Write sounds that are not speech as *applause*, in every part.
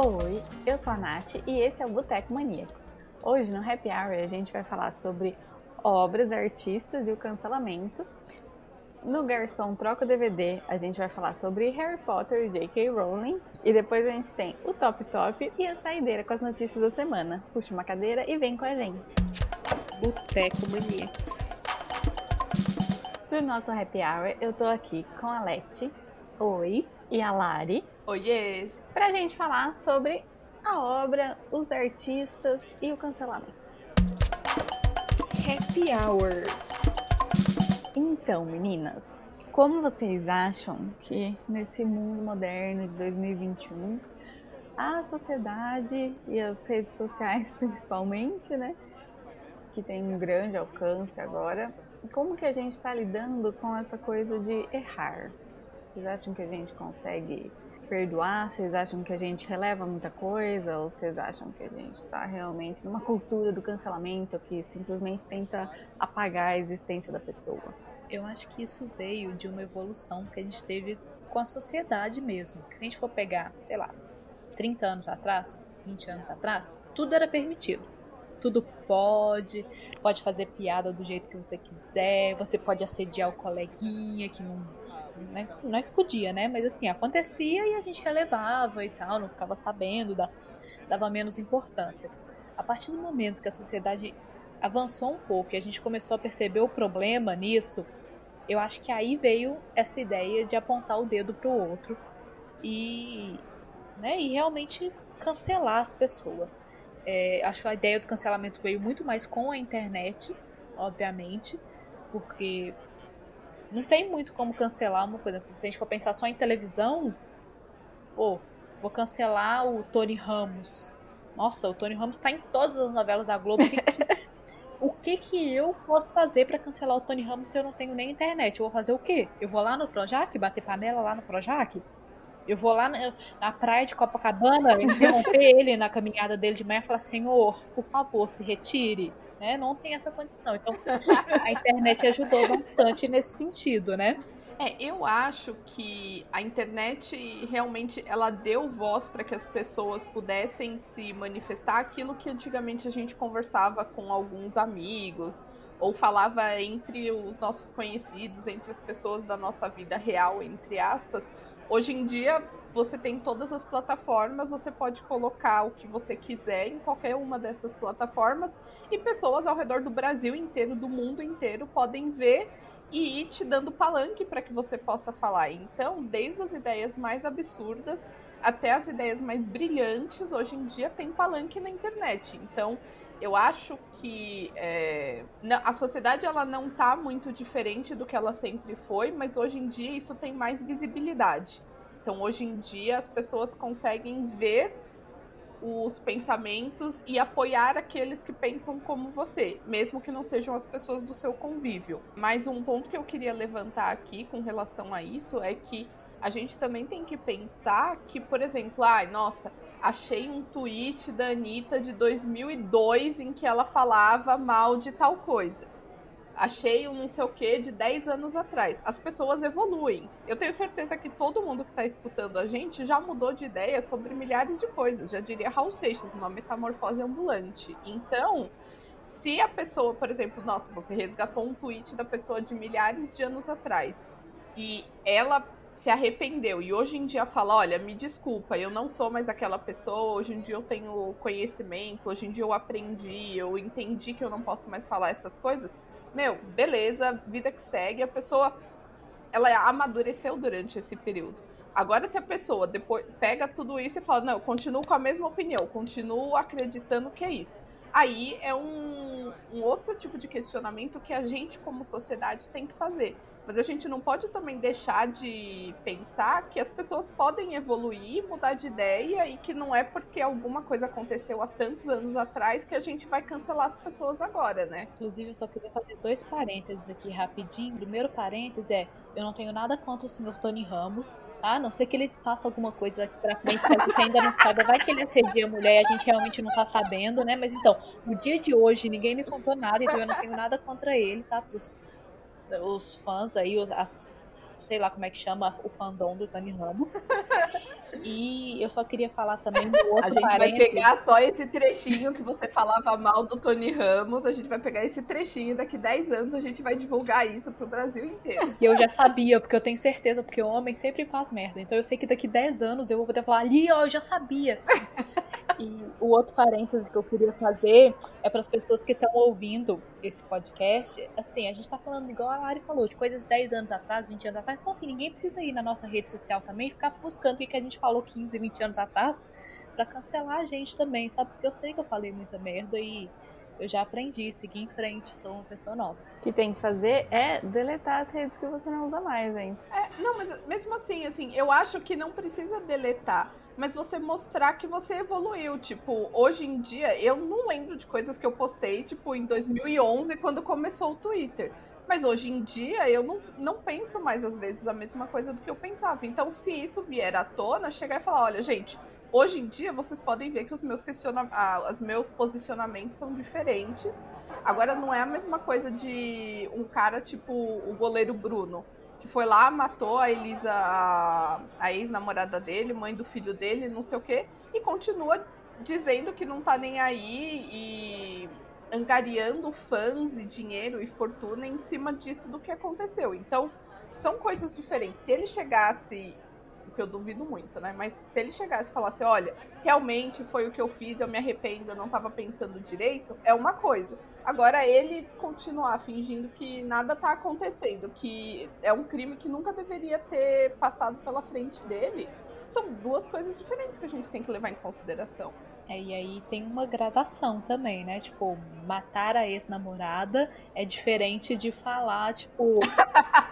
Oi, eu sou a Nath e esse é o Boteco Maníaco. Hoje no Happy Hour a gente vai falar sobre obras, artistas e o cancelamento. No Garçom Troca DVD a gente vai falar sobre Harry Potter e J.K. Rowling. E depois a gente tem o Top Top e a saideira com as notícias da semana. Puxa uma cadeira e vem com a gente. Boteco Maníacos. Pro nosso Happy Hour eu tô aqui com a Leti. Oi. E a Lari. Oiê! Pra gente falar sobre a obra, os artistas e o cancelamento. Happy Hour. Então, meninas, como vocês acham que nesse mundo moderno de 2021 a sociedade e as redes sociais *laughs* principalmente, né, que tem um grande alcance agora, como que a gente está lidando com essa coisa de errar? Vocês acham que a gente consegue perdoar? Vocês acham que a gente releva muita coisa? Ou vocês acham que a gente está realmente numa cultura do cancelamento que simplesmente tenta apagar a existência da pessoa? Eu acho que isso veio de uma evolução que a gente teve com a sociedade mesmo. Se a gente for pegar, sei lá, 30 anos atrás, 20 anos atrás, tudo era permitido. Tudo pode, pode fazer piada do jeito que você quiser, você pode assediar o coleguinha que não não é, não é que podia, né? Mas assim, acontecia e a gente relevava e tal, não ficava sabendo, dava menos importância. A partir do momento que a sociedade avançou um pouco e a gente começou a perceber o problema nisso, eu acho que aí veio essa ideia de apontar o dedo pro outro e, né, e realmente cancelar as pessoas. É, acho que a ideia do cancelamento veio muito mais com a internet, obviamente, porque não tem muito como cancelar uma coisa. Se a gente for pensar só em televisão, pô, vou cancelar o Tony Ramos. Nossa, o Tony Ramos tá em todas as novelas da Globo. O que, que, *laughs* o que, que eu posso fazer para cancelar o Tony Ramos se eu não tenho nem internet? Eu vou fazer o quê? Eu vou lá no Projac, bater panela lá no Projac? Eu vou lá na, na praia de Copacabana, interromper *laughs* ele na caminhada dele de manhã e falar: Senhor, por favor, se retire né? Não tem essa condição. Então, *laughs* a internet ajudou bastante nesse sentido, né? É, eu acho que a internet realmente ela deu voz para que as pessoas pudessem se manifestar aquilo que antigamente a gente conversava com alguns amigos ou falava entre os nossos conhecidos, entre as pessoas da nossa vida real, entre aspas. Hoje em dia, você tem todas as plataformas, você pode colocar o que você quiser em qualquer uma dessas plataformas e pessoas ao redor do Brasil inteiro, do mundo inteiro, podem ver e ir te dando palanque para que você possa falar. Então, desde as ideias mais absurdas até as ideias mais brilhantes, hoje em dia tem palanque na internet. Então, eu acho que é, a sociedade ela não está muito diferente do que ela sempre foi, mas hoje em dia isso tem mais visibilidade. Então, hoje em dia, as pessoas conseguem ver os pensamentos e apoiar aqueles que pensam como você, mesmo que não sejam as pessoas do seu convívio. Mas um ponto que eu queria levantar aqui com relação a isso é que a gente também tem que pensar que, por exemplo, ai, nossa, achei um tweet da Anitta de 2002 em que ela falava mal de tal coisa achei um não sei o que de 10 anos atrás. As pessoas evoluem. Eu tenho certeza que todo mundo que está escutando a gente já mudou de ideia sobre milhares de coisas. Já diria Raul Seixas, uma metamorfose ambulante. Então, se a pessoa, por exemplo, nossa, você resgatou um tweet da pessoa de milhares de anos atrás e ela se arrependeu e hoje em dia fala, olha, me desculpa, eu não sou mais aquela pessoa, hoje em dia eu tenho conhecimento, hoje em dia eu aprendi, eu entendi que eu não posso mais falar essas coisas, meu, beleza, vida que segue, a pessoa ela amadureceu durante esse período. Agora, se a pessoa depois pega tudo isso e fala, não, eu continuo com a mesma opinião, continuo acreditando que é isso. Aí é um, um outro tipo de questionamento que a gente, como sociedade, tem que fazer. Mas a gente não pode também deixar de pensar que as pessoas podem evoluir, mudar de ideia e que não é porque alguma coisa aconteceu há tantos anos atrás que a gente vai cancelar as pessoas agora, né? Inclusive, eu só queria fazer dois parênteses aqui rapidinho. Primeiro parênteses é: eu não tenho nada contra o senhor Tony Ramos, tá? A não sei que ele faça alguma coisa aqui pra frente, que ainda não sabe. Vai que ele assedia a mulher e a gente realmente não tá sabendo, né? Mas então, no dia de hoje, ninguém me contou nada, então eu não tenho nada contra ele, tá? Pros os fãs aí, as, sei lá como é que chama, o fandom do Tony Ramos. *laughs* E eu só queria falar também do outro A gente vai pegar só esse trechinho que você falava mal do Tony Ramos, a gente vai pegar esse trechinho e daqui 10 anos a gente vai divulgar isso pro Brasil inteiro. E eu já sabia, porque eu tenho certeza, porque o homem sempre faz merda. Então eu sei que daqui 10 anos eu vou poder falar ali, ó, eu já sabia. E o outro parêntese que eu queria fazer é para as pessoas que estão ouvindo esse podcast. Assim, a gente tá falando, igual a Lari falou, de coisas 10 anos atrás, 20 anos atrás. Então, assim, ninguém precisa ir na nossa rede social também e ficar buscando o que, que a gente falou 15, 20 anos atrás pra cancelar a gente também, sabe? Porque eu sei que eu falei muita merda e eu já aprendi, segui em frente, sou uma pessoa nova. O que tem que fazer é deletar as redes que você não usa mais, gente. É, não, mas mesmo assim, assim, eu acho que não precisa deletar, mas você mostrar que você evoluiu. Tipo, hoje em dia, eu não lembro de coisas que eu postei, tipo, em 2011, quando começou o Twitter. Mas hoje em dia, eu não, não penso mais, às vezes, a mesma coisa do que eu pensava. Então, se isso vier à tona, chegar e falar, olha, gente, hoje em dia vocês podem ver que os meus, questiona ah, os meus posicionamentos são diferentes. Agora não é a mesma coisa de um cara tipo o goleiro Bruno, que foi lá, matou a Elisa, a, a ex-namorada dele, mãe do filho dele, não sei o quê, e continua dizendo que não tá nem aí e angariando fãs e dinheiro e fortuna em cima disso do que aconteceu. Então, são coisas diferentes. Se ele chegasse o que eu duvido muito, né? Mas se ele chegasse e falasse, olha, realmente foi o que eu fiz, eu me arrependo, eu não estava pensando direito, é uma coisa. Agora ele continuar fingindo que nada tá acontecendo, que é um crime que nunca deveria ter passado pela frente dele, são duas coisas diferentes que a gente tem que levar em consideração. É, e aí tem uma gradação também, né? Tipo, matar a ex-namorada é diferente de falar, tipo,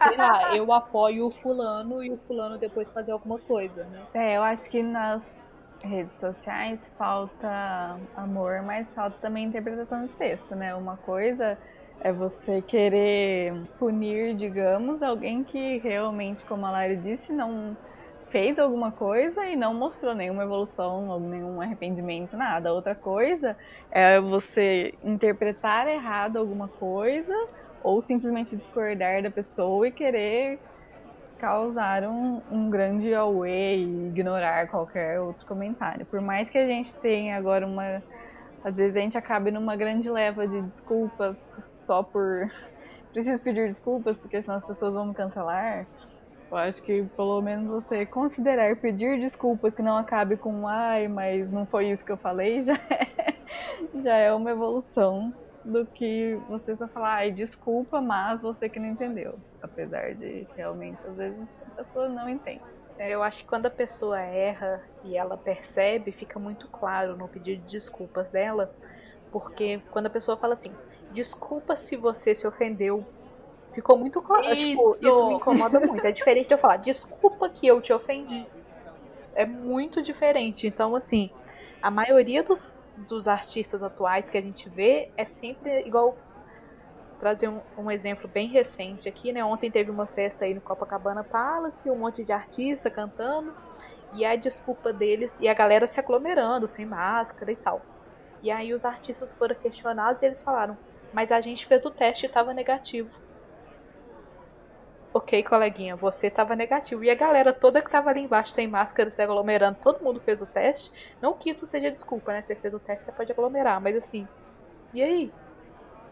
sei lá, *laughs* eu apoio o fulano e o fulano depois fazer alguma coisa, né? É, eu acho que nas redes sociais falta amor, mas falta também interpretação de texto, né? Uma coisa é você querer punir, digamos, alguém que realmente, como a Lari disse, não fez alguma coisa e não mostrou nenhuma evolução, nenhum arrependimento, nada. Outra coisa é você interpretar errado alguma coisa ou simplesmente discordar da pessoa e querer causar um, um grande away e ignorar qualquer outro comentário. Por mais que a gente tenha agora uma. Às vezes a gente acabe numa grande leva de desculpas só por. *laughs* Preciso pedir desculpas porque senão as pessoas vão me cancelar. Eu acho que pelo menos você considerar pedir desculpas que não acabe com ai, mas não foi isso que eu falei, *laughs* já é, já é uma evolução do que você só falar, ai, desculpa, mas você que não entendeu. Apesar de realmente, às vezes, a pessoa não entende. É, Eu acho que quando a pessoa erra e ela percebe, fica muito claro no pedido de desculpas dela, porque quando a pessoa fala assim, desculpa se você se ofendeu, ficou muito claro. Tipo, Isso. isso me incomoda muito. É diferente de eu falar, desculpa que eu te ofendi. É muito diferente. Então, assim, a maioria dos, dos artistas atuais que a gente vê é sempre igual. Trazer um, um exemplo bem recente aqui, né? Ontem teve uma festa aí no Copacabana Palace, um monte de artista cantando, e a desculpa deles, e a galera se aglomerando, sem máscara e tal. E aí os artistas foram questionados e eles falaram, mas a gente fez o teste e tava negativo. Ok, coleguinha, você tava negativo. E a galera toda que tava ali embaixo sem máscara, se aglomerando, todo mundo fez o teste. Não que isso seja desculpa, né? Você fez o teste, você pode aglomerar, mas assim. E aí?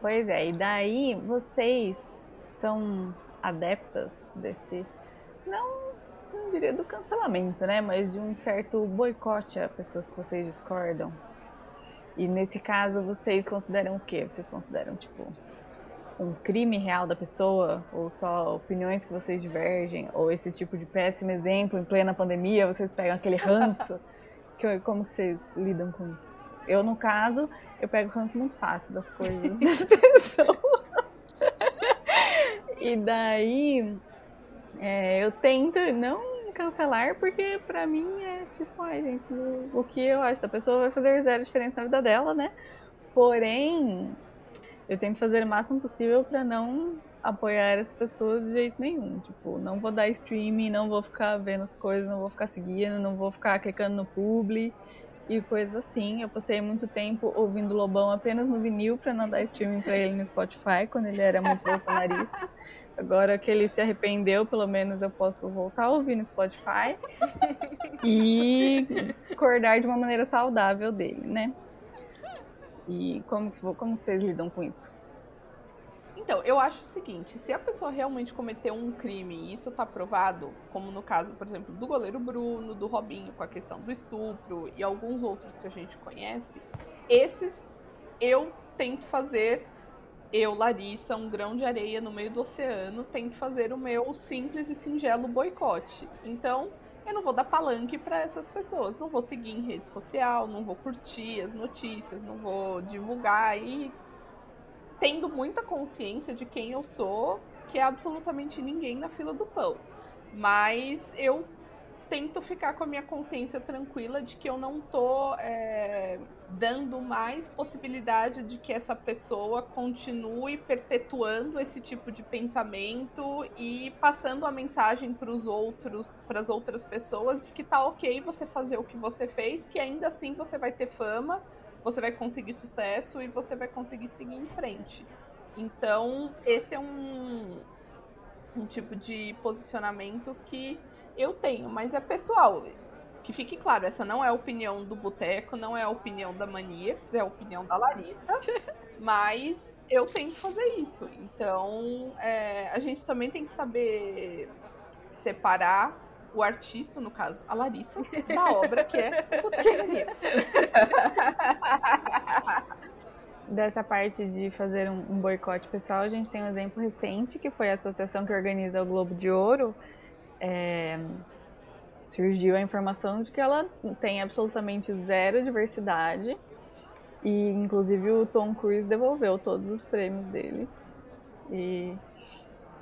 Pois é, e daí vocês são adeptas desse. Não, não diria do cancelamento, né? Mas de um certo boicote a pessoas que vocês discordam. E nesse caso, vocês consideram o quê? Vocês consideram, tipo, um crime real da pessoa? Ou só opiniões que vocês divergem? Ou esse tipo de péssimo exemplo, em plena pandemia, vocês pegam aquele ranço? *laughs* que, como que vocês lidam com isso? Eu, no caso, eu pego ranço muito fácil das coisas *laughs* das pessoas. *laughs* e daí, é, eu tento não cancelar, porque pra mim é tipo, ai gente, o, o que eu acho da pessoa vai fazer zero diferença na vida dela, né? Porém, eu tento fazer o máximo possível pra não apoiar essa pessoa de jeito nenhum. Tipo, não vou dar streaming, não vou ficar vendo as coisas, não vou ficar seguindo, não vou ficar clicando no publi e coisas assim. Eu passei muito tempo ouvindo Lobão apenas no vinil pra não dar streaming pra ele no Spotify, quando ele era muito bolsonarista. Agora que ele se arrependeu, pelo menos eu posso voltar a ouvir no Spotify e discordar de uma maneira saudável dele, né? E como, como vocês lidam com isso? Então, eu acho o seguinte, se a pessoa realmente cometeu um crime e isso tá provado, como no caso, por exemplo, do goleiro Bruno, do Robinho com a questão do estupro e alguns outros que a gente conhece, esses eu tento fazer eu, Larissa, um grão de areia no meio do oceano, tento fazer o meu simples e singelo boicote. Então, eu não vou dar palanque para essas pessoas, não vou seguir em rede social, não vou curtir as notícias, não vou divulgar e tendo muita consciência de quem eu sou, que é absolutamente ninguém na fila do pão. Mas eu tento ficar com a minha consciência tranquila de que eu não tô é, dando mais possibilidade de que essa pessoa continue perpetuando esse tipo de pensamento e passando a mensagem para os outros, para as outras pessoas de que tá ok você fazer o que você fez, que ainda assim você vai ter fama, você vai conseguir sucesso e você vai conseguir seguir em frente. Então, esse é um, um tipo de posicionamento que eu tenho, mas é pessoal. Que fique claro, essa não é a opinião do Boteco, não é a opinião da Maníacs, é a opinião da Larissa. *laughs* mas eu tenho que fazer isso. Então, é, a gente também tem que saber separar o artista, no caso, a Larissa, da obra que é Boteco Maníacs. *laughs* Dessa parte de fazer um, um boicote pessoal, a gente tem um exemplo recente, que foi a associação que organiza o Globo de Ouro, é, surgiu a informação de que ela tem absolutamente zero diversidade e inclusive o Tom Cruise devolveu todos os prêmios dele e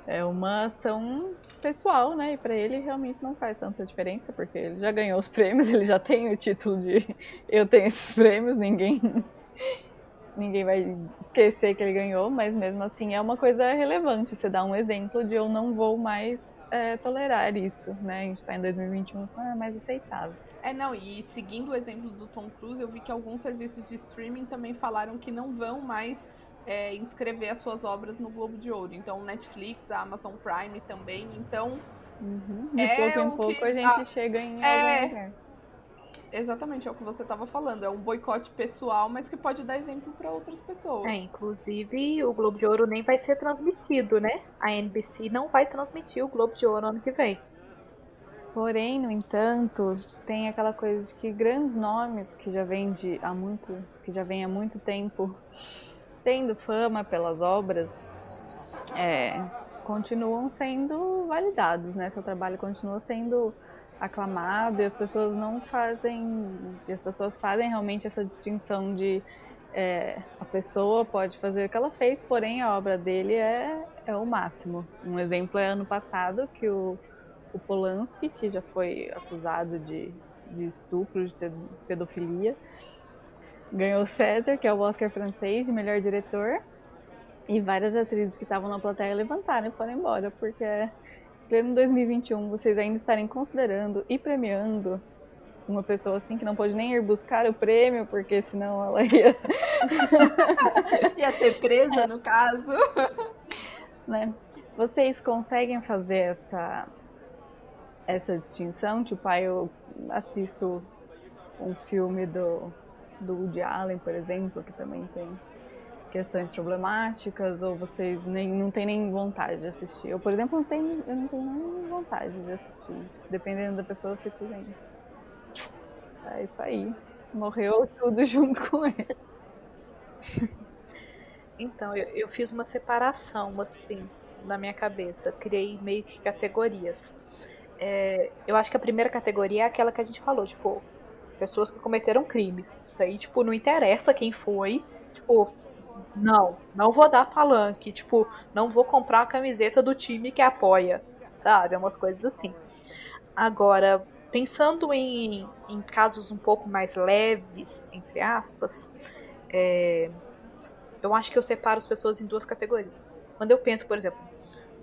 é uma ação pessoal, né? E para ele realmente não faz tanta diferença porque ele já ganhou os prêmios, *laughs* ele já tem o título de *laughs* eu tenho esses prêmios, ninguém *laughs* ninguém vai esquecer que ele ganhou, mas mesmo assim é uma coisa relevante. Você dá um exemplo de eu não vou mais é, tolerar isso, né? A gente está em 2021, isso não é mais aceitável. É, não, e seguindo o exemplo do Tom Cruise, eu vi que alguns serviços de streaming também falaram que não vão mais é, inscrever as suas obras no Globo de Ouro. Então, Netflix, a Amazon Prime também. Então, uhum. de é pouco em pouco que, a gente a, chega em é. Exatamente, é o que você estava falando. É um boicote pessoal, mas que pode dar exemplo para outras pessoas. É, inclusive o Globo de Ouro nem vai ser transmitido, né? A NBC não vai transmitir o Globo de Ouro ano que vem. Porém, no entanto, tem aquela coisa de que grandes nomes que já vêm de há muito, que já vem há muito tempo tendo fama pelas obras, é, continuam sendo validados, né? Seu trabalho continua sendo aclamado e as pessoas não fazem, as pessoas fazem realmente essa distinção de é, a pessoa pode fazer o que ela fez, porém a obra dele é, é o máximo. Um exemplo é ano passado que o, o Polanski, que já foi acusado de, de estupro, de pedofilia, ganhou o César, que é o Oscar francês de melhor diretor, e várias atrizes que estavam na plateia levantaram e foram embora, porque pleno 2021, vocês ainda estarem considerando e premiando uma pessoa assim que não pode nem ir buscar o prêmio, porque senão ela ia. *laughs* ia ser presa, no caso. *laughs* Né? Vocês conseguem fazer essa, essa distinção? Tipo, aí eu assisto um filme do, do Woody Allen, por exemplo, que também tem questões problemáticas ou vocês nem, não tem nem vontade de assistir? Eu, por exemplo, não tenho, eu não tenho nem vontade de assistir. Dependendo da pessoa, eu fico vendo. É isso aí. Morreu *laughs* tudo junto com ele. Então, eu, eu fiz uma separação, assim, na minha cabeça. Criei meio que categorias. É, eu acho que a primeira categoria é aquela que a gente falou, tipo, pessoas que cometeram crimes. Isso aí, tipo, não interessa quem foi. Tipo, não, não vou dar palanque. Tipo, não vou comprar a camiseta do time que apoia. Sabe? Umas coisas assim. Agora, pensando em, em casos um pouco mais leves, entre aspas, é, eu acho que eu separo as pessoas em duas categorias. Quando eu penso, por exemplo,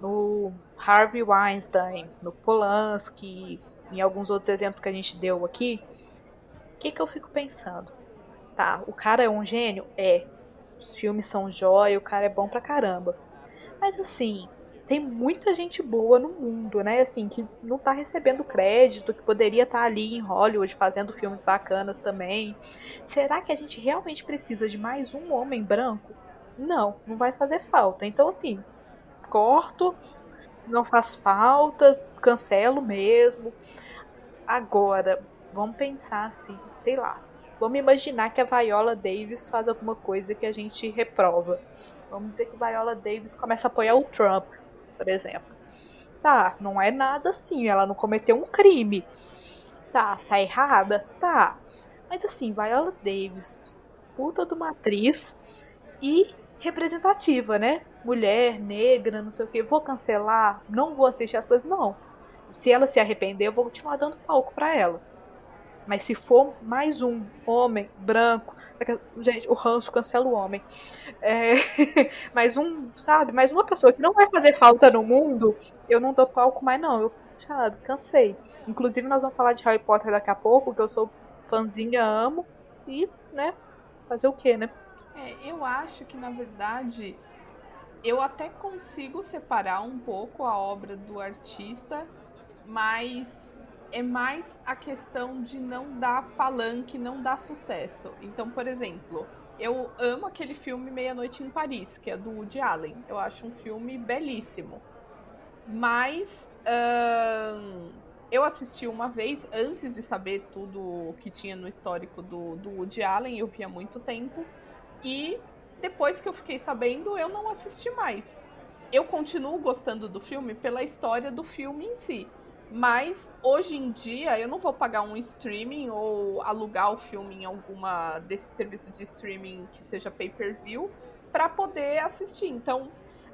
no Harvey Weinstein, no Polanski, em alguns outros exemplos que a gente deu aqui, o que, que eu fico pensando? Tá, o cara é um gênio? É os filmes são jóia, o cara é bom pra caramba. Mas assim, tem muita gente boa no mundo, né? Assim, que não tá recebendo crédito, que poderia estar tá ali em Hollywood fazendo filmes bacanas também. Será que a gente realmente precisa de mais um homem branco? Não, não vai fazer falta. Então, assim, corto, não faz falta, cancelo mesmo. Agora, vamos pensar assim, sei lá. Vamos imaginar que a Viola Davis faz alguma coisa que a gente reprova. Vamos dizer que a Viola Davis começa a apoiar o Trump por exemplo. Tá, não é nada assim, ela não cometeu um crime. Tá, tá errada? Tá. Mas assim, Viola Davis, puta de uma atriz e representativa, né? Mulher, negra, não sei o que. Vou cancelar, não vou assistir as coisas. Não. Se ela se arrepender, eu vou continuar dando palco para ela. Mas se for mais um homem branco, Gente, o ranço cancela o homem. É, *laughs* mas um, sabe, mais uma pessoa que não vai fazer falta no mundo, eu não dou palco mais, não. Eu, sabe, cansei. Inclusive, nós vamos falar de Harry Potter daqui a pouco, que eu sou fãzinha, amo. E, né, fazer o quê, né? É, eu acho que, na verdade, eu até consigo separar um pouco a obra do artista, mas é mais a questão de não dar palanque, não dar sucesso. Então, por exemplo, eu amo aquele filme Meia Noite em Paris, que é do Woody Allen. Eu acho um filme belíssimo. Mas hum, eu assisti uma vez, antes de saber tudo que tinha no histórico do, do Woody Allen, eu via muito tempo. E depois que eu fiquei sabendo, eu não assisti mais. Eu continuo gostando do filme pela história do filme em si. Mas hoje em dia eu não vou pagar um streaming ou alugar o filme em alguma desses serviços de streaming que seja pay-per-view para poder assistir. Então,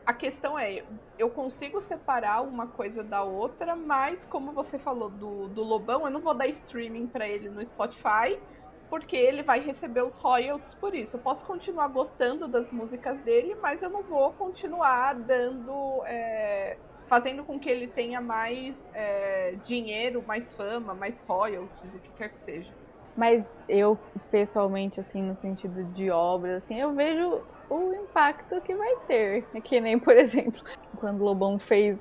a questão é, eu consigo separar uma coisa da outra, mas como você falou do, do Lobão, eu não vou dar streaming para ele no Spotify, porque ele vai receber os royalties por isso. Eu posso continuar gostando das músicas dele, mas eu não vou continuar dando é, fazendo com que ele tenha mais é, dinheiro, mais fama, mais royalties, o que quer que seja. Mas eu, pessoalmente, assim, no sentido de obra, assim, eu vejo o impacto que vai ter. É que nem, por exemplo, quando o Lobão fez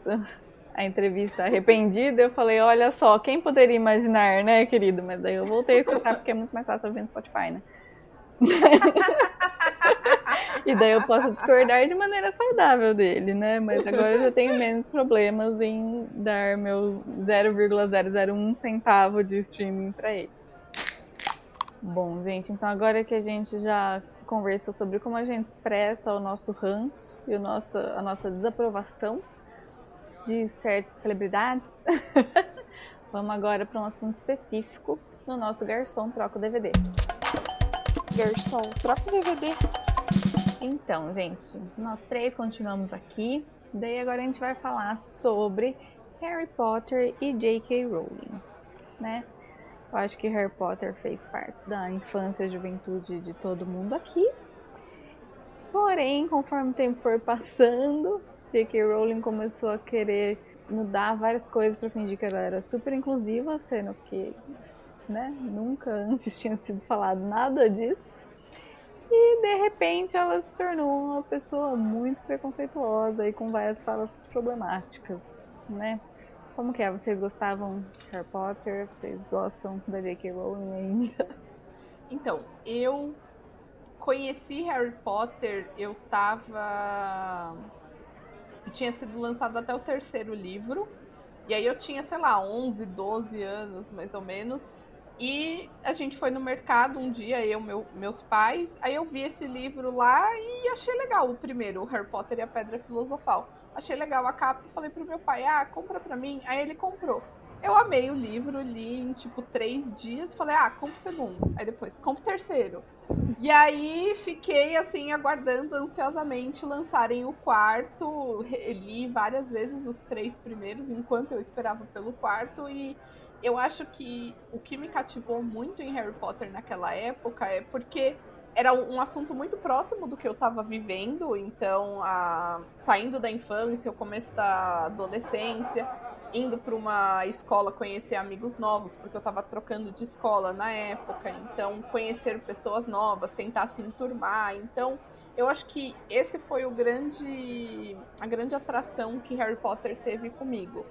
a entrevista arrependida, eu falei, olha só, quem poderia imaginar, né, querido? Mas daí eu voltei a escutar porque é muito mais fácil ouvir no Spotify, né? *laughs* e daí eu posso discordar de maneira saudável dele, né? Mas agora eu já tenho menos problemas em dar meu 0,001 centavo de streaming para ele. Bom, gente, então agora que a gente já conversou sobre como a gente expressa o nosso ranço e o nosso, a nossa desaprovação de certas celebridades, *laughs* vamos agora para um assunto específico no nosso Garçom Troca o DVD. Garçom, troca o DVD. Então, gente, nós três continuamos aqui. Daí agora a gente vai falar sobre Harry Potter e J.K. Rowling, né? Eu acho que Harry Potter fez parte da infância e juventude de todo mundo aqui. Porém, conforme o tempo for passando, J.K. Rowling começou a querer mudar várias coisas para fingir que ela era super inclusiva, sendo que né? Nunca *laughs* antes tinha sido falado nada disso. E de repente ela se tornou uma pessoa muito preconceituosa e com várias falas problemáticas, né? Como que é? Vocês gostavam de Harry Potter? Vocês gostam da J.K. Rowling ainda? *laughs* Então, eu conheci Harry Potter, eu tava. Tinha sido lançado até o terceiro livro. E aí eu tinha, sei lá, 11, 12 anos mais ou menos. E a gente foi no mercado um dia, eu, meu, meus pais, aí eu vi esse livro lá e achei legal o primeiro, o Harry Potter e a Pedra Filosofal. Achei legal a capa e falei pro meu pai, ah, compra pra mim. Aí ele comprou. Eu amei o livro, li em tipo três dias, falei, ah, compra o segundo. Aí depois, compra o terceiro. E aí fiquei assim, aguardando ansiosamente lançarem o quarto. Li várias vezes os três primeiros, enquanto eu esperava pelo quarto, e eu acho que o que me cativou muito em Harry Potter naquela época é porque era um assunto muito próximo do que eu estava vivendo, então, a, saindo da infância, o começo da adolescência, indo para uma escola conhecer amigos novos, porque eu estava trocando de escola na época, então conhecer pessoas novas, tentar se enturmar, então eu acho que esse foi o grande a grande atração que Harry Potter teve comigo.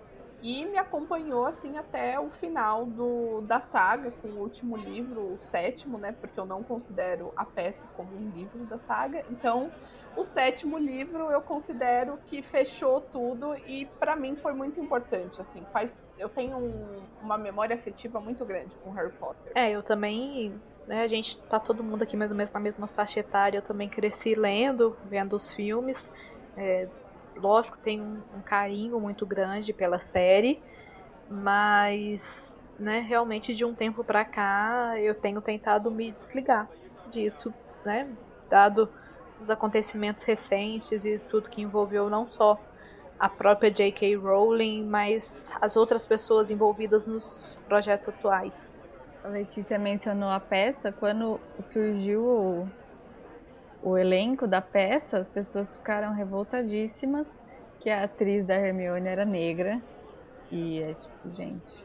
E me acompanhou assim até o final do, da saga, com o último livro, o sétimo, né? Porque eu não considero a peça como um livro da saga. Então, o sétimo livro eu considero que fechou tudo e para mim foi muito importante, assim, faz eu tenho um, uma memória afetiva muito grande com Harry Potter. É, eu também, né, a gente tá todo mundo aqui mais ou menos na mesma faixa etária, eu também cresci lendo, vendo os filmes. É, lógico, tenho um, um carinho muito grande pela série, mas né, realmente de um tempo para cá eu tenho tentado me desligar disso, né? Dado os acontecimentos recentes e tudo que envolveu não só a própria J.K. Rowling, mas as outras pessoas envolvidas nos projetos atuais. A Letícia mencionou a peça. Quando surgiu o, elenco da peça, as pessoas ficaram revoltadíssimas que a atriz da Hermione era negra. E é tipo, gente,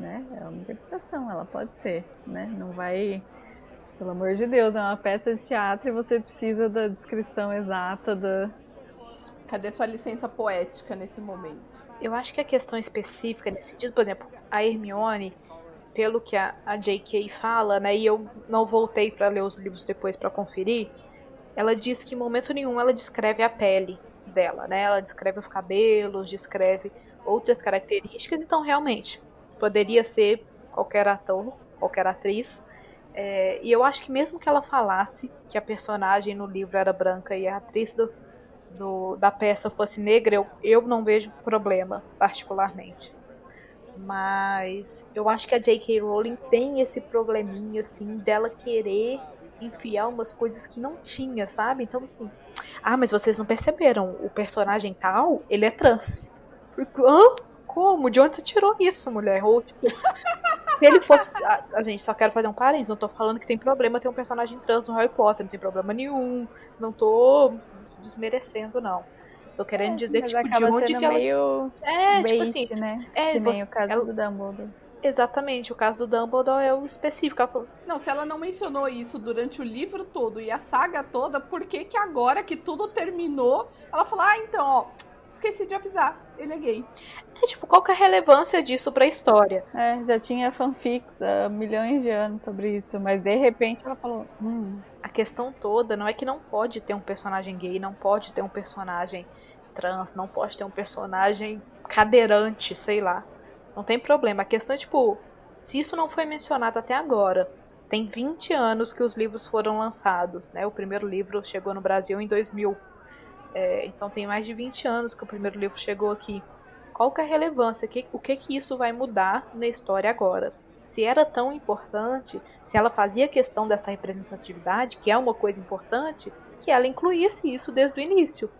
né? É uma interpretação, ela pode ser, né? Não vai pelo amor de Deus, é uma peça de teatro e você precisa da descrição exata da. Cadê sua licença poética nesse momento? Eu acho que a questão específica nesse sentido, por exemplo, a Hermione, pelo que a, a J.K. fala, né, e eu não voltei para ler os livros depois para conferir, ela diz que em momento nenhum ela descreve a pele dela, né? Ela descreve os cabelos, descreve outras características, então realmente poderia ser qualquer ator, qualquer atriz é, e eu acho que mesmo que ela falasse que a personagem no livro era branca e a atriz do, do, da peça fosse negra, eu, eu não vejo problema, particularmente. Mas eu acho que a J.K. Rowling tem esse probleminha, assim, dela querer enfiar umas coisas que não tinha, sabe? Então, assim, ah, mas vocês não perceberam, o personagem tal, ele é trans. Hã? Como? De onde você tirou isso, mulher? Ou, tipo, se ele fosse. A, a, gente só quero fazer um parênteses. Não tô falando que tem problema ter um personagem trans no Harry Potter. Não tem problema nenhum. Não tô desmerecendo, não. Tô querendo é, dizer, tipo, de onde que ela. Meio é, bait, tipo assim. Né? É, que você, o caso ela... do Dumbledore. Exatamente, o caso do Dumbledore é o específico. Falou... Não, se ela não mencionou isso durante o livro todo e a saga toda, por que que agora que tudo terminou, ela falou, ah, então, ó, esqueci de avisar, ele é gay. É, tipo, qual que é a relevância disso pra história? É, já tinha fanfics há milhões de anos sobre isso, mas de repente ela falou, hum. A questão toda não é que não pode ter um personagem gay, não pode ter um personagem trans, não pode ter um personagem cadeirante, sei lá. Não tem problema. A questão é, tipo, se isso não foi mencionado até agora, tem 20 anos que os livros foram lançados, né? O primeiro livro chegou no Brasil em 2000. É, então tem mais de 20 anos que o primeiro livro chegou aqui. Qual que é a relevância? Que, o que que isso vai mudar na história agora? Se era tão importante, se ela fazia questão dessa representatividade, que é uma coisa importante, que ela incluísse isso desde o início.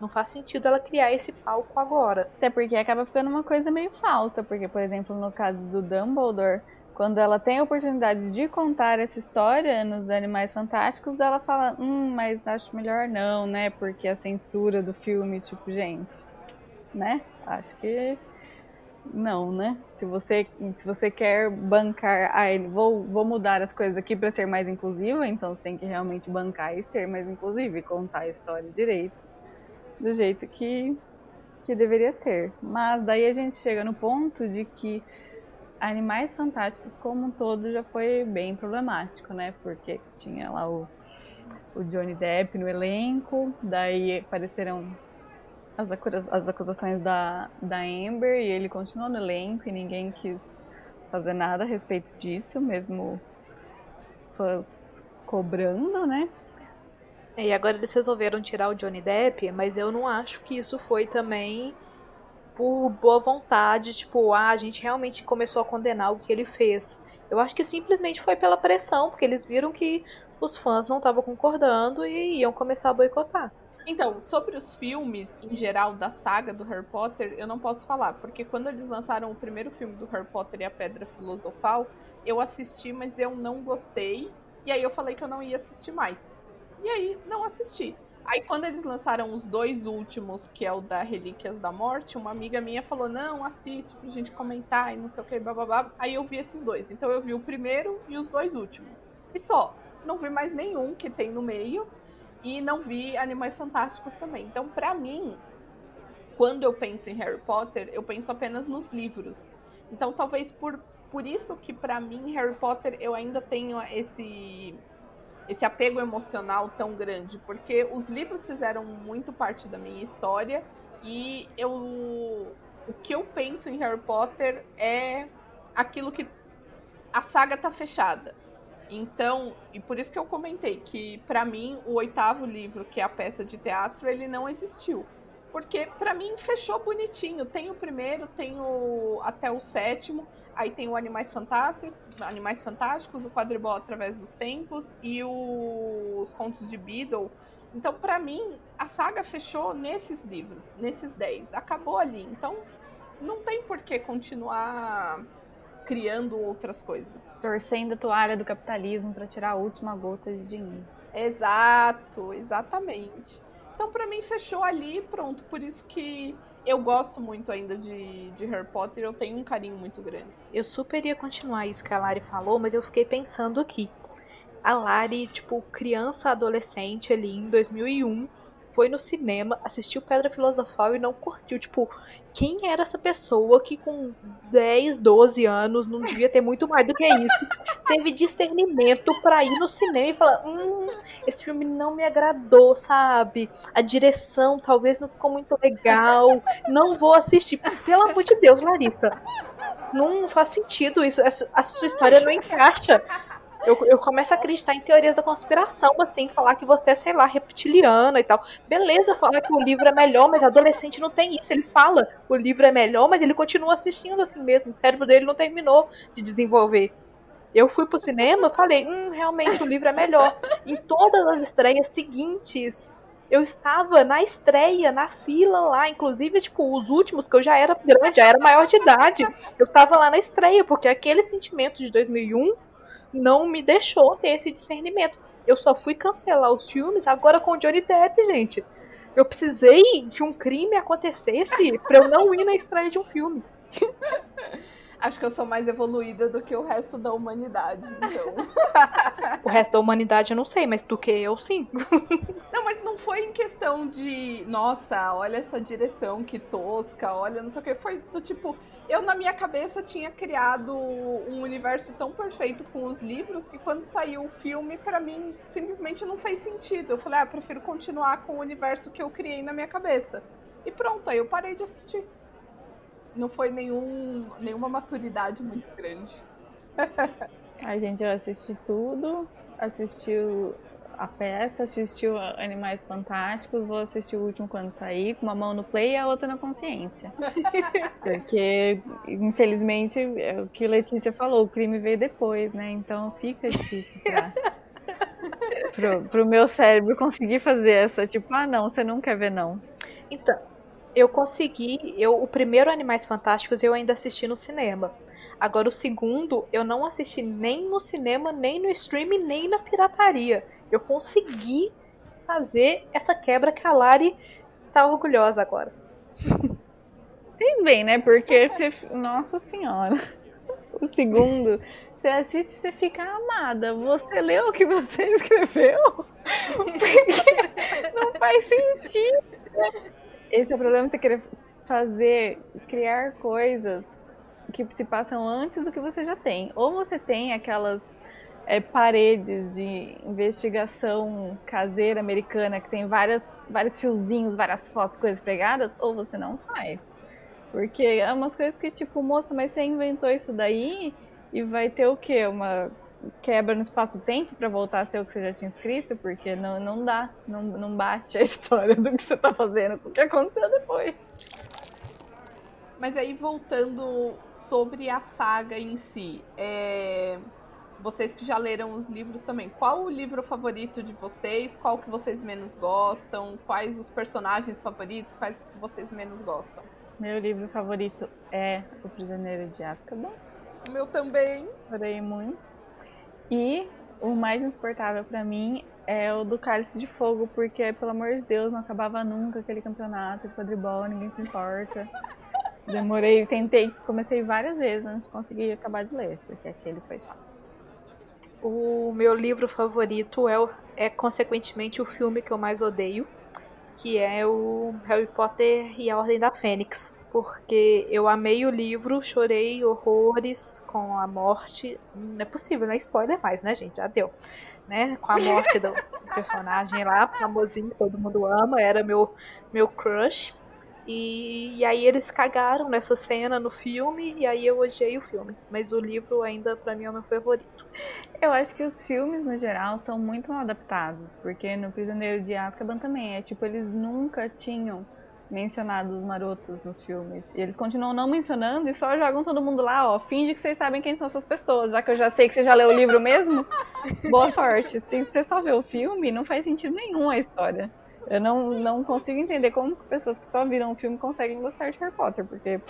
Não faz sentido ela criar esse palco agora. Até porque acaba ficando uma coisa meio falsa, porque, por exemplo, no caso do Dumbledore, quando ela tem a oportunidade de contar essa história nos Animais Fantásticos, ela fala, hum, mas acho melhor não, né? Porque a censura do filme, tipo, gente, né? Acho que não, né? Se você, se você quer bancar, ah, vou, vou mudar as coisas aqui para ser mais inclusiva, então você tem que realmente bancar e ser mais inclusiva e contar a história direito, do jeito que, que deveria ser. Mas daí a gente chega no ponto de que Animais Fantásticos como um todo já foi bem problemático, né? Porque tinha lá o, o Johnny Depp no elenco, daí apareceram as, as acusações da, da Amber e ele continuou no elenco e ninguém quis fazer nada a respeito disso, mesmo os fãs cobrando, né? E agora eles resolveram tirar o Johnny Depp, mas eu não acho que isso foi também por boa vontade, tipo, ah, a gente realmente começou a condenar o que ele fez. Eu acho que simplesmente foi pela pressão, porque eles viram que os fãs não estavam concordando e iam começar a boicotar. Então, sobre os filmes em geral da saga do Harry Potter, eu não posso falar, porque quando eles lançaram o primeiro filme do Harry Potter e a Pedra Filosofal, eu assisti, mas eu não gostei, e aí eu falei que eu não ia assistir mais. E aí não assisti. Aí quando eles lançaram os dois últimos, que é o da Relíquias da Morte, uma amiga minha falou: "Não, assiste pra gente comentar e não sei o que, bababá". Aí eu vi esses dois. Então eu vi o primeiro e os dois últimos. E só, não vi mais nenhum que tem no meio. e não vi Animais Fantásticos também. Então, para mim, quando eu penso em Harry Potter, eu penso apenas nos livros. Então, talvez por, por isso que para mim Harry Potter eu ainda tenho esse esse apego emocional tão grande, porque os livros fizeram muito parte da minha história e eu o que eu penso em Harry Potter é aquilo que a saga tá fechada. Então, e por isso que eu comentei que para mim o oitavo livro, que é a peça de teatro, ele não existiu. Porque para mim fechou bonitinho. Tem o primeiro, tem o até o sétimo, aí tem o Animais Fantásticos, Animais Fantásticos, o Quadribol através dos tempos e o... os contos de Beedle. Então, para mim, a saga fechou nesses livros, nesses dez. Acabou ali. Então, não tem por que continuar criando outras coisas. Torcendo a toalha do capitalismo para tirar a última gota de dinheiro. Exato, exatamente. Então, para mim, fechou ali pronto. Por isso que eu gosto muito ainda de, de Harry Potter, eu tenho um carinho muito grande. Eu super ia continuar isso que a Lari falou, mas eu fiquei pensando aqui. A Lari, tipo, criança, adolescente ali em 2001, foi no cinema, assistiu Pedra Filosofal e não curtiu. Tipo, quem era essa pessoa que com 10, 12 anos, não devia ter muito mais do que isso, teve discernimento para ir no cinema e falar: hum, esse filme não me agradou, sabe? A direção talvez não ficou muito legal, não vou assistir. Pelo amor de Deus, Larissa. Não faz sentido isso. A sua história não encaixa eu, eu começo a acreditar em teorias da conspiração, assim, falar que você é, sei lá, reptiliana e tal. Beleza, falar que o livro é melhor, mas adolescente não tem isso. Ele fala o livro é melhor, mas ele continua assistindo assim mesmo. O cérebro dele não terminou de desenvolver. Eu fui pro cinema, falei, hum, realmente o livro é melhor. em todas as estreias seguintes, eu estava na estreia, na fila lá, inclusive, tipo, os últimos, que eu já era grande, já era maior de idade. Eu tava lá na estreia, porque aquele sentimento de 2001 não me deixou ter esse discernimento. Eu só fui cancelar os filmes agora com Johnny Depp, gente. Eu precisei que um crime acontecesse para eu não ir na estreia de um filme. *laughs* Acho que eu sou mais evoluída do que o resto da humanidade, então. *laughs* o resto da humanidade eu não sei, mas do que eu sim. *laughs* não, mas não foi em questão de, nossa, olha essa direção que tosca, olha, não sei o que. Foi do tipo, eu na minha cabeça tinha criado um universo tão perfeito com os livros que quando saiu o filme, para mim simplesmente não fez sentido. Eu falei, ah, prefiro continuar com o universo que eu criei na minha cabeça. E pronto, aí eu parei de assistir. Não foi nenhum, nenhuma maturidade muito grande. *laughs* Ai, gente, eu assisti tudo. Assisti a peça, assistiu Animais Fantásticos, vou assistir o último quando sair, com uma mão no play e a outra na consciência. *laughs* Porque, infelizmente, é o que Letícia falou, o crime veio depois, né? Então fica difícil pra, *laughs* pro, pro meu cérebro conseguir fazer essa, tipo, ah não, você não quer ver não. Então, eu consegui, eu o primeiro Animais Fantásticos eu ainda assisti no cinema. Agora o segundo eu não assisti nem no cinema, nem no streaming, nem na pirataria eu consegui fazer essa quebra que a Lari tá orgulhosa agora. Tem bem, né? Porque você. Nossa senhora. *laughs* O segundo, você assiste e você fica amada. Você leu o que você *laughs* escreveu? Porque não faz sentido. Esse é o problema de você querer fazer, criar coisas que se passam antes do que você já tem. Ou você tem aquelas é, paredes de investigação caseira americana que tem várias, vários fiozinhos, várias fotos, coisas pregadas, ou você não faz. Porque é umas coisas que, tipo, moça, mas você inventou isso daí e vai ter o quê? Uma quebra no espaço-tempo para voltar a ser o que você já tinha escrito? Porque não, não dá, não, não bate a *laughs* história do que você tá fazendo com o que aconteceu depois. Mas aí, voltando sobre a saga em si, é vocês que já leram os livros também, qual o livro favorito de vocês? Qual que vocês menos gostam? Quais os personagens favoritos? Quais que vocês menos gostam? Meu livro favorito é O Prisioneiro de Azkaban. O meu também. Chorei muito. E o mais insuportável para mim é o do Cálice de Fogo, porque, pelo amor de Deus, não acabava nunca aquele campeonato de quadribol, ninguém se importa. *laughs* Demorei, tentei, comecei várias vezes antes de conseguir acabar de ler, porque aquele foi chato O meu livro favorito é, é consequentemente o filme que eu mais odeio, que é o Harry Potter e a Ordem da Fênix. Porque eu amei o livro, chorei horrores com a morte. Não é possível, não é spoiler mais, né, gente? Já deu. Né? Com a morte do personagem lá, famosinho, todo mundo ama, era meu, meu crush. E, e, aí eles cagaram nessa cena no filme, e aí eu odiei o filme. Mas o livro ainda, para mim, é o meu favorito. Eu acho que os filmes, no geral, são muito mal adaptados. Porque no Prisioneiro de Azkaban também é tipo, eles nunca tinham mencionado os marotos nos filmes. E eles continuam não mencionando e só jogam todo mundo lá, ó. Finge que vocês sabem quem são essas pessoas. Já que eu já sei que você já leu o livro mesmo, *laughs* boa sorte. Se você só vê o filme, não faz sentido nenhum a história. Eu não, não consigo entender como pessoas que só viram o filme conseguem gostar de Harry Potter, porque.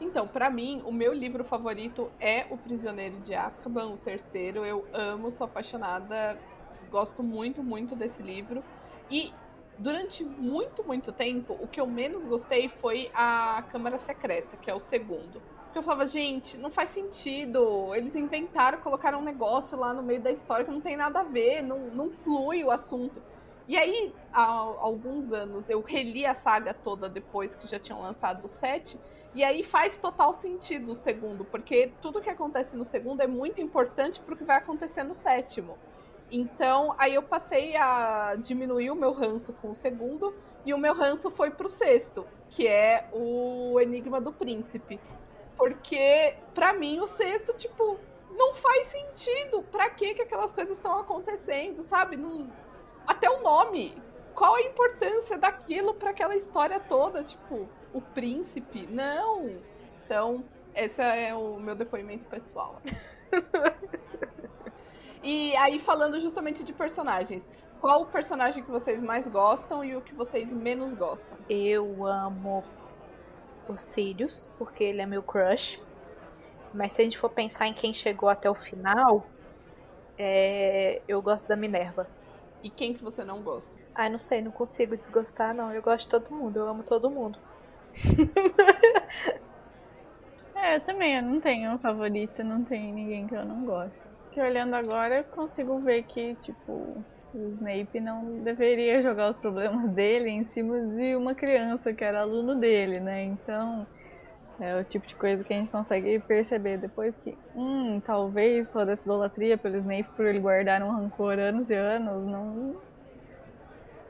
Então, para mim, o meu livro favorito é O Prisioneiro de Azkaban, o terceiro. Eu amo, sou apaixonada, gosto muito, muito desse livro. E durante muito, muito tempo, o que eu menos gostei foi a Câmara Secreta, que é o segundo. Porque eu falava, gente, não faz sentido. Eles inventaram, colocaram um negócio lá no meio da história que não tem nada a ver, não, não flui o assunto. E aí, há alguns anos, eu reli a saga toda depois que já tinham lançado o 7. E aí faz total sentido o segundo, porque tudo que acontece no segundo é muito importante para o que vai acontecer no sétimo. Então, aí eu passei a diminuir o meu ranço com o segundo, e o meu ranço foi pro sexto, que é o Enigma do Príncipe. Porque, para mim, o sexto, tipo, não faz sentido. Pra que que aquelas coisas estão acontecendo, sabe? Não, até o nome. Qual a importância daquilo para aquela história toda? Tipo, o príncipe? Não. Então, esse é o meu depoimento pessoal. e aí, falando justamente de personagens. Qual o personagem que vocês mais gostam e o que vocês menos gostam? Eu amo o Sirius, porque ele é meu crush. Mas se a gente for pensar em quem chegou até o final, é... eu gosto da Minerva. E quem que você não gosta? Ai, não sei, não consigo desgostar, não. Eu gosto de todo mundo, eu amo todo mundo. *laughs* é, eu também, eu não tenho um favorito, não tem ninguém que eu não gosto. Que olhando agora, eu consigo ver que, tipo, o Snape não deveria jogar os problemas dele em cima de uma criança que era aluno dele, né? Então, é o tipo de coisa que a gente consegue perceber depois que, hum, talvez toda essa idolatria pelo Snape por ele guardar um rancor anos e anos não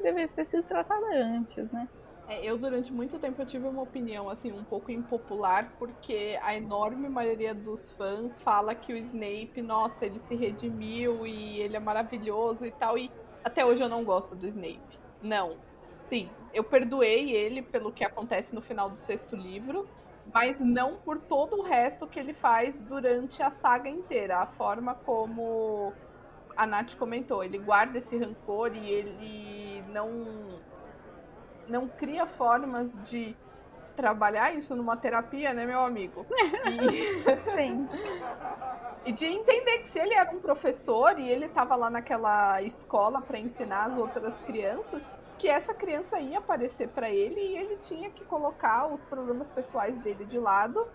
deveria ter sido tratada antes, né? É, eu durante muito tempo eu tive uma opinião assim um pouco impopular porque a enorme maioria dos fãs fala que o Snape, nossa, ele se redimiu e ele é maravilhoso e tal e até hoje eu não gosto do Snape. Não. Sim, eu perdoei ele pelo que acontece no final do sexto livro, mas não por todo o resto que ele faz durante a saga inteira. A forma como a Nath comentou, ele guarda esse rancor e ele não não cria formas de trabalhar isso numa terapia, né, meu amigo? E... *laughs* Sim. e de entender que se ele era um professor e ele estava lá naquela escola para ensinar as outras crianças, que essa criança ia aparecer para ele e ele tinha que colocar os problemas pessoais dele de lado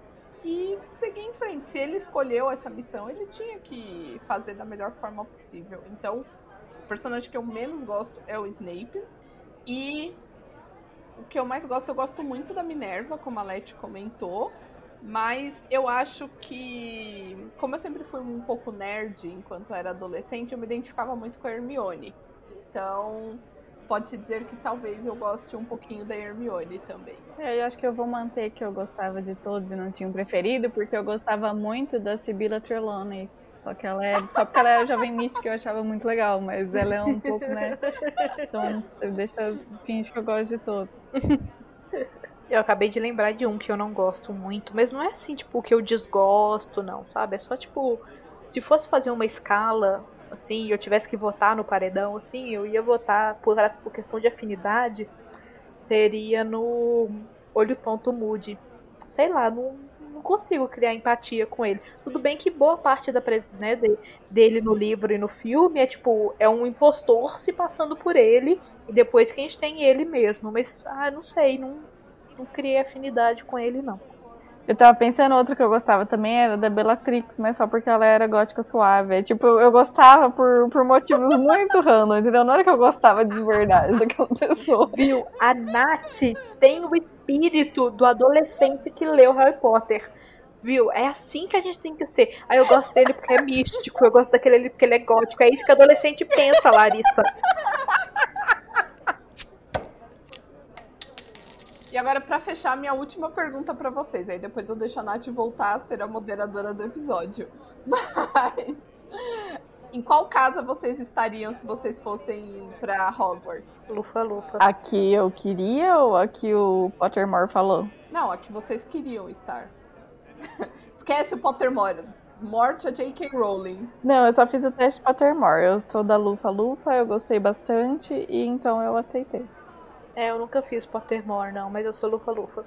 e seguir em frente. Se ele escolheu essa missão, ele tinha que fazer da melhor forma possível. Então, o personagem que eu menos gosto é o Snape. E o que eu mais gosto, eu gosto muito da Minerva, como a Leti comentou. Mas eu acho que, como eu sempre fui um pouco nerd enquanto era adolescente, eu me identificava muito com a Hermione. Então, pode-se dizer que talvez eu goste um pouquinho da Hermione também. É, eu acho que eu vou manter que eu gostava de todos e não tinha um preferido, porque eu gostava muito da Sibylla Trelawney. Só que ela é. Só porque ela era jovem mística eu achava muito legal, mas ela é um pouco, né? Então deixa finge que eu gosto de todos. Eu acabei de lembrar de um que eu não gosto muito, mas não é assim, tipo, que eu desgosto, não, sabe? É só tipo, se fosse fazer uma escala assim, eu tivesse que votar no paredão, assim, eu ia votar por, por questão de afinidade, seria no Olho Tonto Mude. Sei lá, não, não consigo criar empatia com ele. Tudo bem que boa parte da né, de, dele no livro e no filme é tipo, é um impostor se passando por ele, e depois que a gente tem ele mesmo. Mas, ah, não sei, não, não criei afinidade com ele, não. Eu tava pensando outra que eu gostava também, era da Bellatrix, mas só porque ela era gótica suave. É, tipo, eu gostava por, por motivos muito *laughs* random, entendeu? Não era que eu gostava de verdade daquela pessoa. Viu? A Nath tem o espírito do adolescente que leu Harry Potter. Viu? É assim que a gente tem que ser. Aí eu gosto dele porque é místico, eu gosto daquele ali porque ele é gótico. É isso que adolescente pensa, Larissa. E agora, para fechar, minha última pergunta para vocês. Aí depois eu deixo a Nath voltar a ser a moderadora do episódio. *laughs* Mas. Em qual casa vocês estariam se vocês fossem pra Hogwarts? Lufa, lufa. Aqui eu queria ou aqui o Pottermore falou? Não, aqui vocês queriam estar. *laughs* Esquece o Pottermore. Morte a J.K. Rowling. Não, eu só fiz o teste Pottermore. Eu sou da Lufa Lufa, eu gostei bastante e então eu aceitei. É, eu nunca fiz Pottermore, não, mas eu sou lufa-lufa.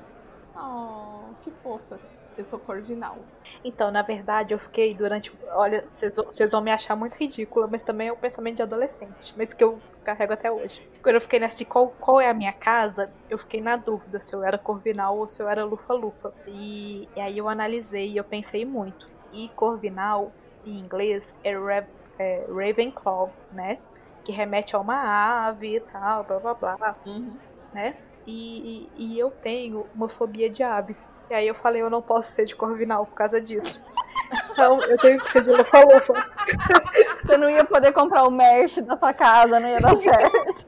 Oh, que fofas. Eu sou corvinal. Então, na verdade, eu fiquei durante. Olha, vocês vão me achar muito ridícula, mas também é um pensamento de adolescente, mas que eu carrego até hoje. Quando eu fiquei nessa de qual, qual é a minha casa, eu fiquei na dúvida se eu era corvinal ou se eu era lufa-lufa. E, e, aí eu analisei e eu pensei muito. E corvinal, em inglês, é, é Ravenclaw, né? Que remete a uma ave e tal, blá blá blá, uhum. né? E, e, e, eu tenho uma fobia de aves. E aí eu falei, eu não posso ser de Corvinal por causa disso. Então eu tenho que ser de Lufa-Lufa. Você não ia poder comprar o merch da sua casa, não ia dar certo.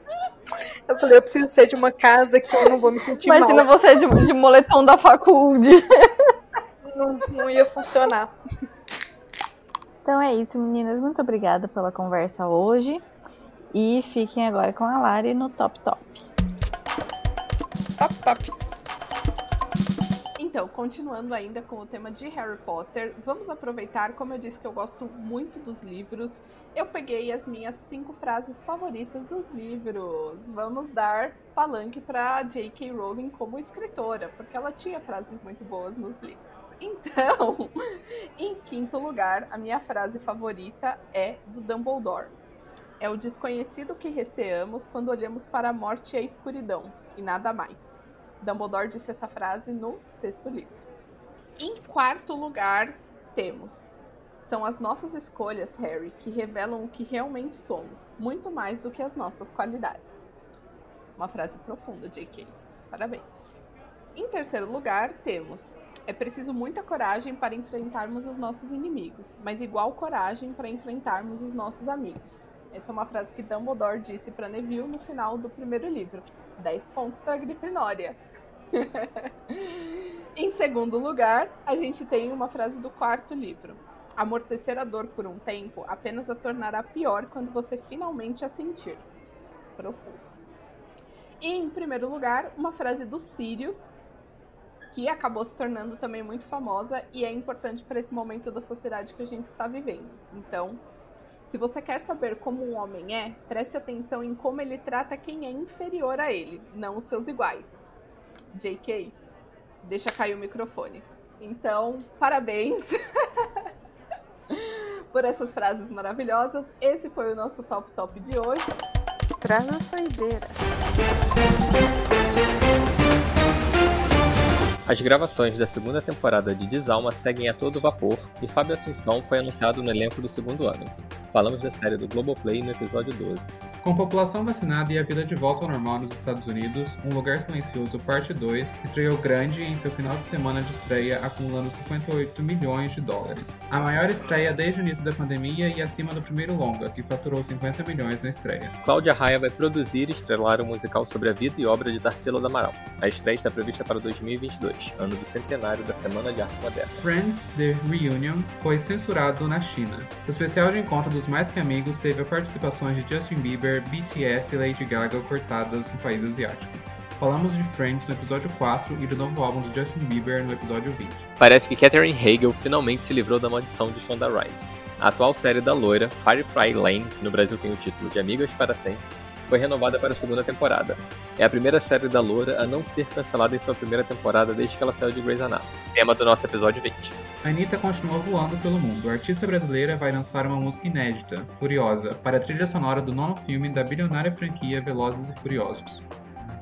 Eu falei, eu preciso ser de uma casa que eu não vou me sentir Imagina mal. você de, de moletom da faculdade. Não, não ia funcionar. Então é isso, meninas. Muito obrigada pela conversa hoje. E fiquem agora com a Lari no Top Top. Top Top. Então, continuando ainda com o tema de Harry Potter, vamos aproveitar, como eu disse que eu gosto muito dos livros, eu peguei as minhas cinco frases favoritas dos livros. Vamos dar palanque para J.K. Rowling como escritora, porque ela tinha frases muito boas nos livros. *laughs* Então, em quinto lugar, a minha frase favorita é do Dumbledore. É o desconhecido que receamos quando olhamos para a morte e a escuridão, e nada mais. Dumbledore disse essa frase no sexto livro. Em quarto lugar, temos. São as nossas escolhas, Harry, que revelam o que realmente somos, muito mais do que as nossas qualidades. Uma frase profunda, J.K. Parabéns. Em terceiro lugar, temos. É preciso muita coragem para enfrentarmos os nossos inimigos, mas igual coragem para enfrentarmos os nossos amigos. Essa é uma frase que Dumbledore disse para Neville no final do primeiro livro. 10 pontos para Grifinória. *laughs* em segundo lugar, a gente tem uma frase do quarto livro. Amortecer a dor por um tempo apenas a tornará pior quando você finalmente a sentir. Profundo. E em primeiro lugar, uma frase do Sirius, que acabou se tornando também muito famosa e é importante para esse momento da sociedade que a gente está vivendo. Então, se você quer saber como um homem é, preste atenção em como ele trata quem é inferior a ele, não os seus iguais. JK, deixa cair o microfone. Então, parabéns *laughs* por essas frases maravilhosas. Esse foi o nosso Top Top de hoje. Traz a saideira. As gravações da segunda temporada de Desalma seguem a todo vapor e Fábio Assunção foi anunciado no elenco do segundo ano. Falamos da série do Globoplay no episódio 12. Com população vacinada e a vida de volta ao normal nos Estados Unidos, Um Lugar Silencioso Parte 2 estreou grande em seu final de semana de estreia, acumulando 58 milhões de dólares. A maior estreia desde o início da pandemia e acima do primeiro longa, que faturou 50 milhões na estreia. Cláudia Raia vai produzir e estrelar um musical sobre a vida e obra de Tarsila do Amaral. A estreia está prevista para 2022, ano do centenário da Semana de Arte Moderna. Friends The Reunion foi censurado na China. O especial de encontro dos Mais Que Amigos teve a participação de Justin Bieber, BTS e Lady Gaga cortadas no país asiático. Falamos de Friends no episódio 4 e do novo álbum de Justin Bieber no episódio 20. Parece que Catherine Hagel finalmente se livrou da maldição de Shonda Rhimes. A atual série da loira, Firefly Lane, que no Brasil tem o título de Amigas para Sempre, foi renovada para a segunda temporada. É a primeira série da Loura a não ser cancelada em sua primeira temporada desde que ela saiu de Grey's Anatomy. Tema do nosso episódio 20. A Anitta continua voando pelo mundo. A artista brasileira vai lançar uma música inédita, Furiosa, para a trilha sonora do nono filme da bilionária franquia Velozes e Furiosos.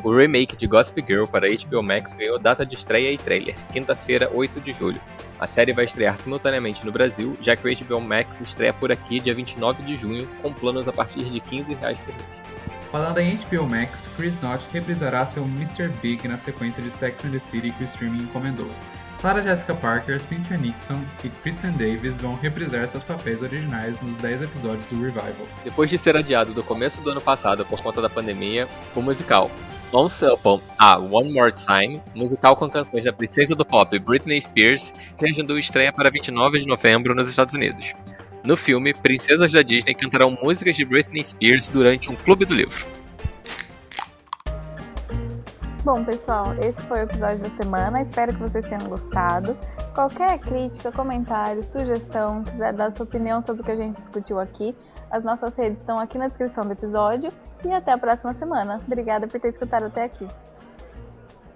O remake de Gossip Girl para HBO Max ganhou data de estreia e trailer, quinta-feira, 8 de julho. A série vai estrear simultaneamente no Brasil, já que o HBO Max estreia por aqui dia 29 de junho, com planos a partir de 15 reais por mês. Falando em HBO Max, Chris Knott reprisará seu Mr. Big na sequência de Sex and the City que o streaming encomendou. Sarah Jessica Parker, Cynthia Nixon e Kristen Davis vão reprisar seus papéis originais nos 10 episódios do Revival. Depois de ser adiado do começo do ano passado por conta da pandemia, o musical Once Upon a One More Time, musical com canções da princesa do pop Britney Spears, reagendou estreia para 29 de novembro nos Estados Unidos. No filme, princesas da Disney cantarão músicas de Britney Spears durante um clube do livro. Bom, pessoal, esse foi o episódio da semana. Espero que vocês tenham gostado. Qualquer crítica, comentário, sugestão, quiser dar sua opinião sobre o que a gente discutiu aqui, as nossas redes estão aqui na descrição do episódio. E até a próxima semana. Obrigada por ter escutado até aqui.